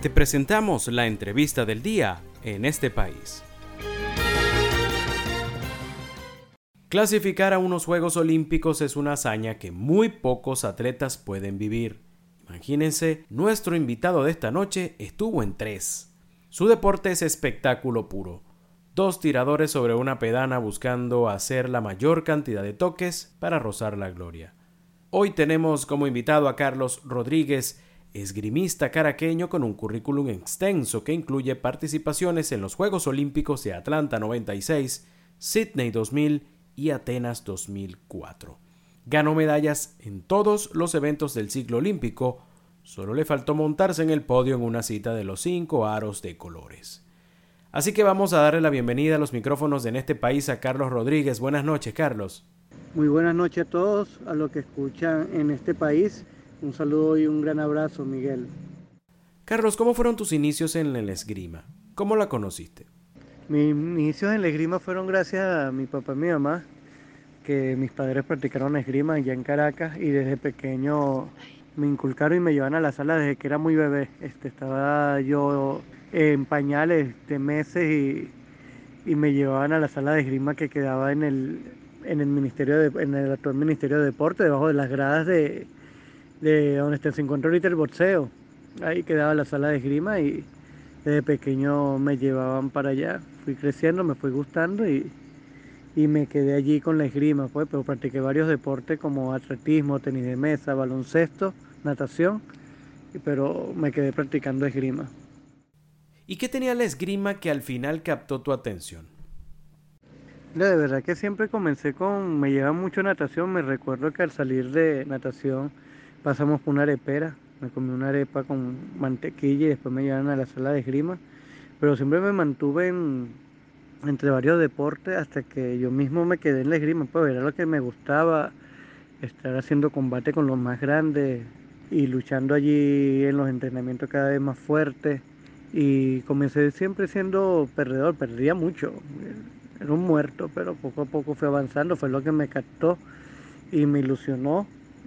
Te presentamos la entrevista del día en este país. Clasificar a unos Juegos Olímpicos es una hazaña que muy pocos atletas pueden vivir. Imagínense, nuestro invitado de esta noche estuvo en tres. Su deporte es espectáculo puro. Dos tiradores sobre una pedana buscando hacer la mayor cantidad de toques para rozar la gloria. Hoy tenemos como invitado a Carlos Rodríguez, esgrimista caraqueño con un currículum extenso que incluye participaciones en los Juegos Olímpicos de Atlanta 96, Sydney 2000 y Atenas 2004. Ganó medallas en todos los eventos del ciclo olímpico, solo le faltó montarse en el podio en una cita de los cinco aros de colores. Así que vamos a darle la bienvenida a los micrófonos de en este país a Carlos Rodríguez. Buenas noches, Carlos. Muy buenas noches a todos, a los que escuchan en este país. Un saludo y un gran abrazo, Miguel. Carlos, ¿cómo fueron tus inicios en el esgrima? ¿Cómo la conociste? Mis inicios en la esgrima fueron gracias a mi papá y mi mamá, que mis padres practicaron esgrima allá en Caracas y desde pequeño me inculcaron y me llevaban a la sala desde que era muy bebé. Este, estaba yo en pañales de meses y, me llevaban a la sala de esgrima que quedaba en el, en el ministerio de, en el actual Ministerio de Deporte, debajo de las gradas de, de donde se encuentra ahorita el boxeo. Ahí quedaba la sala de esgrima y desde pequeño me llevaban para allá. Fui creciendo, me fui gustando y, me quedé allí con la esgrima, pues, pero practiqué varios deportes como atletismo, tenis de mesa, baloncesto, natación, pero me quedé practicando esgrima. ¿Y qué tenía la esgrima que al final captó tu atención? De verdad que siempre comencé con, me lleva mucho natación, me recuerdo que al salir de natación pasamos por una arepera me comí una arepa con mantequilla y después me llevaron a la sala de esgrima. Pero siempre me mantuve entre varios deportes hasta que yo mismo me quedé en la esgrima. Pues era lo que me gustaba, estar haciendo combate con los más grandes y luchando allí en los entrenamientos cada vez más fuertes. Y comencé siempre siendo perdedor, perdía mucho. Era un muerto, pero poco a poco fui avanzando, fue lo que me captó y me ilusionó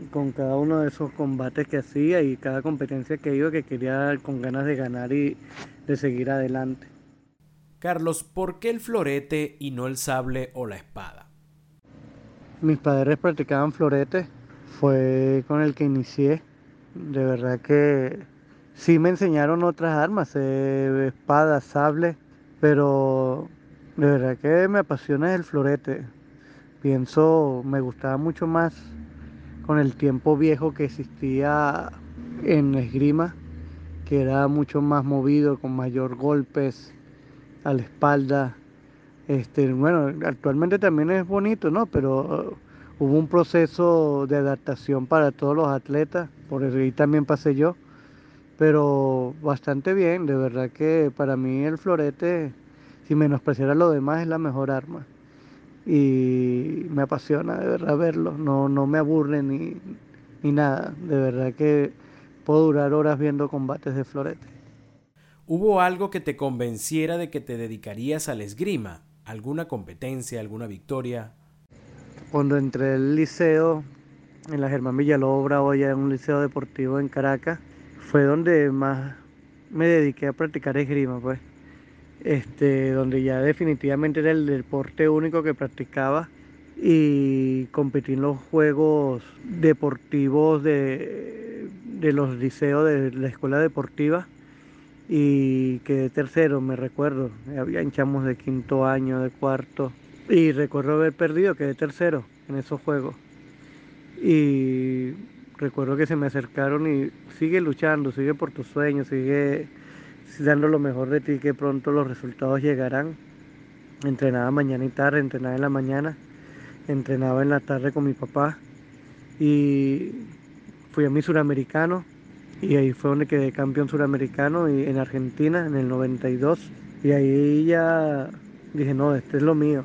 con cada uno de esos combates que hacía y cada competencia que iba que quería con ganas de ganar y de seguir adelante. Carlos, ¿por qué el florete y no el sable o la espada? Mis padres practicaban florete, fue con el que inicié. De verdad que sí me enseñaron otras armas, eh, espada, sable, pero de verdad que me apasiona el florete. Pienso, me gustaba mucho más con el tiempo viejo que existía en esgrima, que era mucho más movido, con mayor golpes a la espalda. Este, bueno, actualmente también es bonito, ¿no? Pero uh, hubo un proceso de adaptación para todos los atletas, por eso ahí también pasé yo, pero bastante bien, de verdad que para mí el florete, si menospreciara lo demás, es la mejor arma y me apasiona de verdad verlo, no, no me aburre ni, ni nada, de verdad que puedo durar horas viendo combates de florete. ¿Hubo algo que te convenciera de que te dedicarías al esgrima? ¿Alguna competencia, alguna victoria? Cuando entré al liceo, en la Germán Villalobra, hoy en un liceo deportivo en Caracas, fue donde más me dediqué a practicar esgrima, pues este, donde ya definitivamente era el deporte único que practicaba y competí en los juegos deportivos de, de los liceos de la escuela deportiva y quedé tercero, me recuerdo. Había chamos de quinto año, de cuarto. Y recuerdo haber perdido, quedé tercero en esos juegos. Y recuerdo que se me acercaron y sigue luchando, sigue por tus sueños, sigue dando lo mejor de ti, que pronto los resultados llegarán. Entrenaba mañana y tarde, entrenaba en la mañana, entrenaba en la tarde con mi papá y fui a mi suramericano y ahí fue donde quedé campeón suramericano y en Argentina en el 92 y ahí ya dije no, este es lo mío.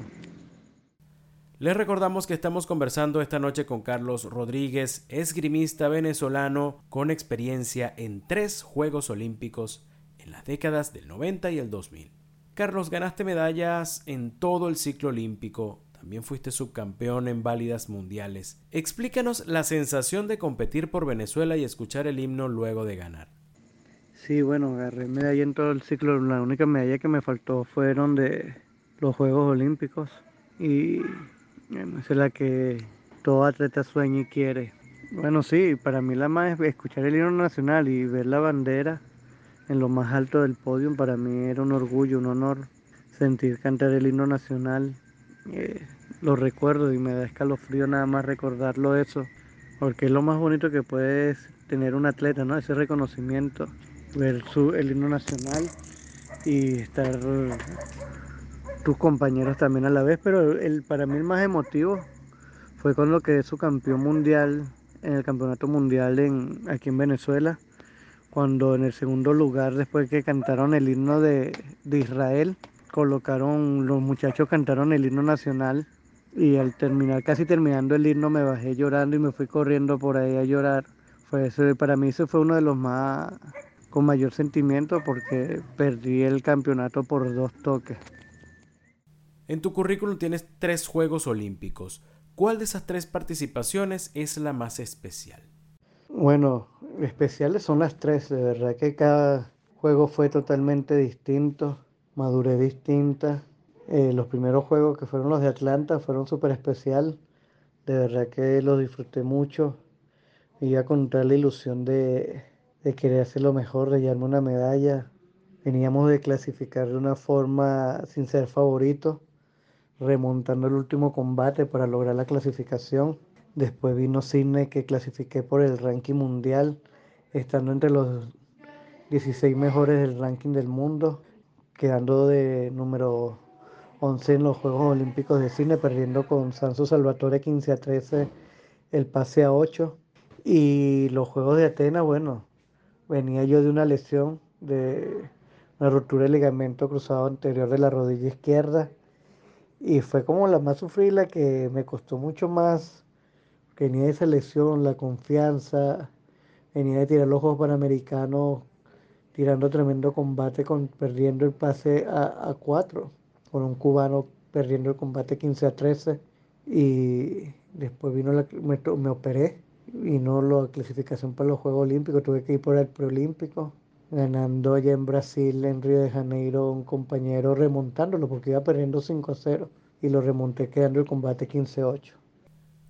Les recordamos que estamos conversando esta noche con Carlos Rodríguez, esgrimista venezolano con experiencia en tres Juegos Olímpicos en las décadas del 90 y el 2000. Carlos, ganaste medallas en todo el ciclo olímpico, también fuiste subcampeón en válidas mundiales. Explícanos la sensación de competir por Venezuela y escuchar el himno luego de ganar. Sí, bueno, agarré medalla en todo el ciclo. La única medalla que me faltó fueron de los Juegos Olímpicos. Y es la que todo atleta sueña y quiere. Bueno, sí, para mí la más es escuchar el himno nacional y ver la bandera en lo más alto del podio. Para mí era un orgullo, un honor sentir cantar el himno nacional. Eh, lo recuerdo y me da escalofrío nada más recordarlo eso. Porque es lo más bonito que puede tener un atleta, ¿no? Ese reconocimiento, ver su, el himno nacional y estar tus compañeros también a la vez, pero el, para mí el más emotivo fue cuando quedé su campeón mundial en el campeonato mundial en, aquí en Venezuela, cuando en el segundo lugar, después que cantaron el himno de, de Israel, colocaron, los muchachos cantaron el himno nacional y al terminar, casi terminando el himno, me bajé llorando y me fui corriendo por ahí a llorar. Fue ese, para mí ese fue uno de los más con mayor sentimiento porque perdí el campeonato por dos toques. En tu currículum tienes tres Juegos Olímpicos. ¿Cuál de esas tres participaciones es la más especial? Bueno, especiales son las tres. De verdad que cada juego fue totalmente distinto, madurez distinta. Eh, los primeros juegos que fueron los de Atlanta fueron súper especial. De verdad que los disfruté mucho. Iba con la ilusión de, de querer hacer lo mejor, de llevarme una medalla. Veníamos de clasificar de una forma sin ser favorito remontando el último combate para lograr la clasificación. Después vino Sydney que clasifiqué por el ranking mundial, estando entre los 16 mejores del ranking del mundo, quedando de número 11 en los Juegos Olímpicos de Sydney, perdiendo con Sanso Salvatore 15 a 13 el pase a 8. Y los Juegos de Atenas, bueno, venía yo de una lesión de una ruptura de ligamento cruzado anterior de la rodilla izquierda y fue como la más sufrida, la que me costó mucho más. Venía de selección, la confianza, venía de tirar los Juegos Panamericanos, tirando tremendo combate, con, perdiendo el pase a, a 4, con un cubano perdiendo el combate 15 a 13. Y después vino la, me, me operé, vino la clasificación para los Juegos Olímpicos, tuve que ir por el preolímpico ganando allá en Brasil, en Río de Janeiro, un compañero remontándolo porque iba perdiendo 5 a 0 y lo remonté quedando el combate 15 a 8.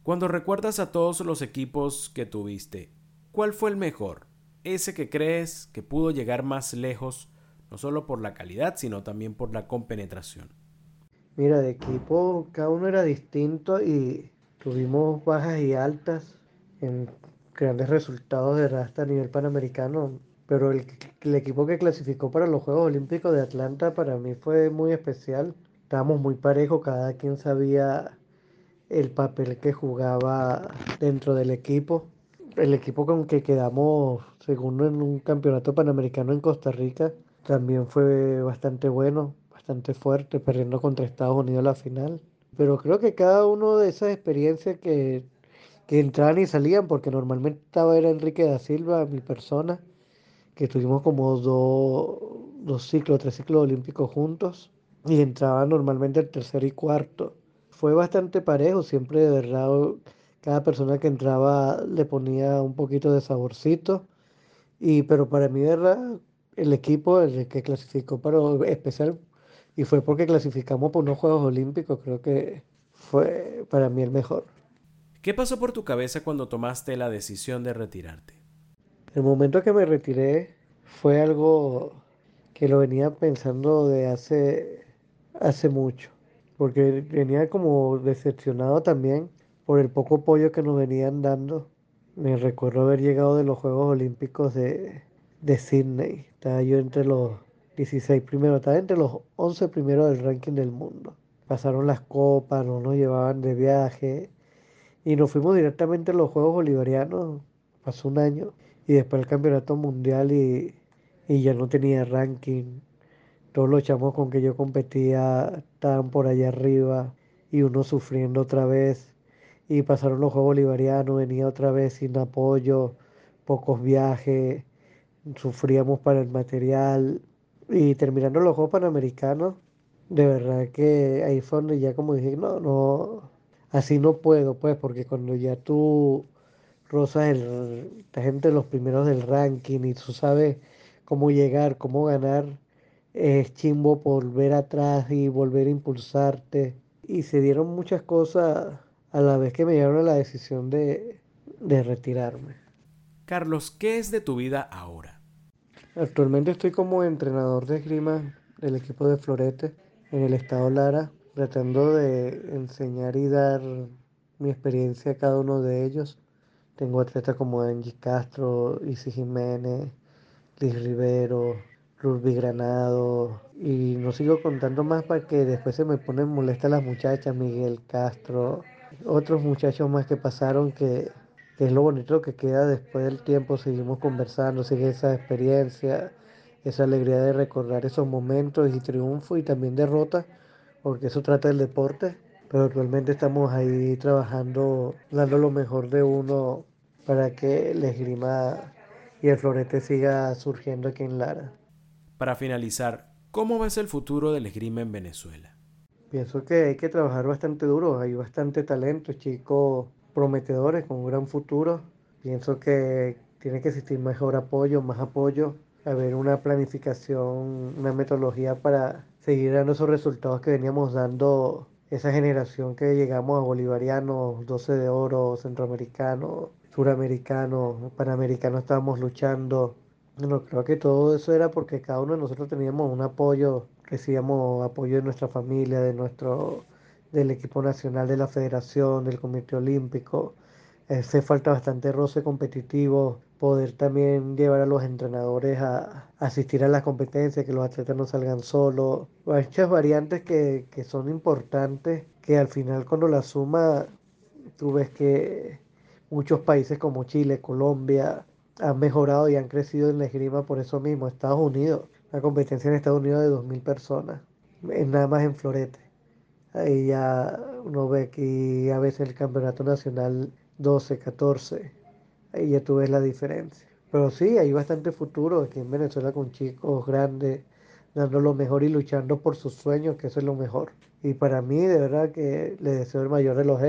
Cuando recuerdas a todos los equipos que tuviste, ¿cuál fue el mejor? Ese que crees que pudo llegar más lejos, no solo por la calidad, sino también por la compenetración. Mira, de equipo cada uno era distinto y tuvimos bajas y altas en grandes resultados de rasta a nivel panamericano pero el, el, equipo que clasificó para los Juegos Olímpicos de Atlanta para mí fue muy especial. Estábamos muy parejos, cada quien sabía el papel que jugaba dentro del equipo. El equipo con que quedamos segundo en un campeonato panamericano en Costa Rica también fue bastante bueno, bastante fuerte, perdiendo contra Estados Unidos la final. Pero creo que cada uno de esas experiencias que, que entraban y salían, porque normalmente estaba era Enrique da Silva, mi persona, que tuvimos como dos, dos ciclos, tres ciclos olímpicos juntos y entraba normalmente el tercer y cuarto. Fue bastante parejo, siempre de verdad cada persona que entraba le ponía un poquito de saborcito. Y, pero para mí, de verdad, el equipo el que clasificó para especial y fue porque clasificamos por unos Juegos Olímpicos, creo que fue para mí el mejor. ¿Qué pasó por tu cabeza cuando tomaste la decisión de retirarte? El momento que me retiré fue algo que lo venía pensando de hace, hace mucho, porque venía como decepcionado también por el poco apoyo que nos venían dando. Me recuerdo haber llegado de los Juegos Olímpicos de, de Sydney. Estaba yo entre los 16 primeros, estaba entre los 11 primeros del ranking del mundo. Pasaron las copas, no nos llevaban de viaje y nos fuimos directamente a los Juegos Bolivarianos. Pasó un año y después el campeonato mundial y, y ya no tenía ranking. Todos los chamos con que yo competía estaban por allá arriba y uno sufriendo otra vez. Y pasaron los Juegos Bolivarianos, venía otra vez sin apoyo, pocos viajes, sufríamos para el material. Y terminando los Juegos Panamericanos, de verdad que ahí fue donde ya como dije, no, no, así no puedo, pues, porque cuando ya tú Rosa el, estás entre los primeros del ranking y tú sabes cómo llegar, cómo ganar, es chimbo volver atrás y volver a impulsarte. Y se dieron muchas cosas a la vez que me llevaron a la decisión de, de retirarme. Carlos, ¿qué es de tu vida ahora? Actualmente estoy como entrenador de esgrima del equipo de Florete en el estado Lara, tratando de enseñar y dar mi experiencia a cada uno de ellos. Tengo atletas como Angie Castro, Isi Jiménez, Liz Rivero, Ruby Granado, y no sigo contando más para que después se me ponen molestas las muchachas, Miguel Castro, otros muchachos más que pasaron que, es lo bonito que queda después del tiempo, seguimos conversando, sigue esa experiencia, esa alegría de recordar esos momentos y triunfo y también derrota, porque eso trata el deporte, pero actualmente estamos ahí trabajando, dando lo mejor de uno para que el esgrima y el florete siga surgiendo aquí en Lara. Para finalizar, ¿cómo ves el futuro del esgrima en Venezuela? Pienso que hay que trabajar bastante duro, hay bastante talento, chicos prometedores con un gran futuro. Pienso que tiene que existir mejor apoyo, más apoyo haber una planificación, una metodología para seguir dando esos resultados que veníamos dando esa generación que llegamos a bolivarianos, 12 de oro, centroamericanos, suramericanos, panamericanos, estábamos luchando. Bueno, creo que todo eso era porque cada uno de nosotros teníamos un apoyo, recibíamos apoyo de nuestra familia, de nuestro, del equipo nacional, de la federación, del comité olímpico. Hace falta bastante roce competitivo, poder también llevar a los entrenadores a, asistir a las competencias, que los atletas no salgan solos. Muchas variantes que, que son importantes, que al final cuando la suma, tú ves que muchos países como Chile, Colombia, han mejorado y han crecido en la esgrima por eso mismo. Estados Unidos, la competencia en Estados Unidos de 2.000 personas, nada más en Florete. Ahí ya uno ve que a veces el campeonato nacional 12, 14 ahí ya tú ves la diferencia. Pero sí, hay bastante futuro aquí en Venezuela con chicos grandes, dando lo mejor y luchando por sus sueños, que eso es lo mejor. Y para mí, de verdad que le deseo el mayor de los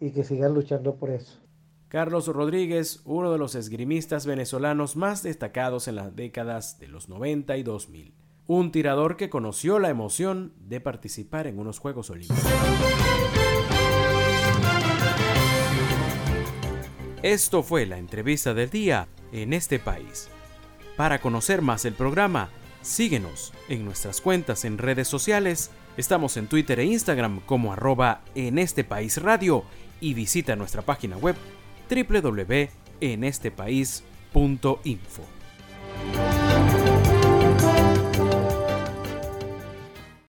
y que sigan luchando por eso. Carlos Rodríguez, uno de los esgrimistas venezolanos más destacados en las décadas de los 90 y 2000. Un tirador que conoció la emoción de participar en unos Juegos Olímpicos. Esto fue la entrevista del día en este país. Para conocer más el programa, síguenos en nuestras cuentas en redes sociales. Estamos en Twitter e Instagram como arroba en este país radio y visita nuestra página web www.enestepaís.info.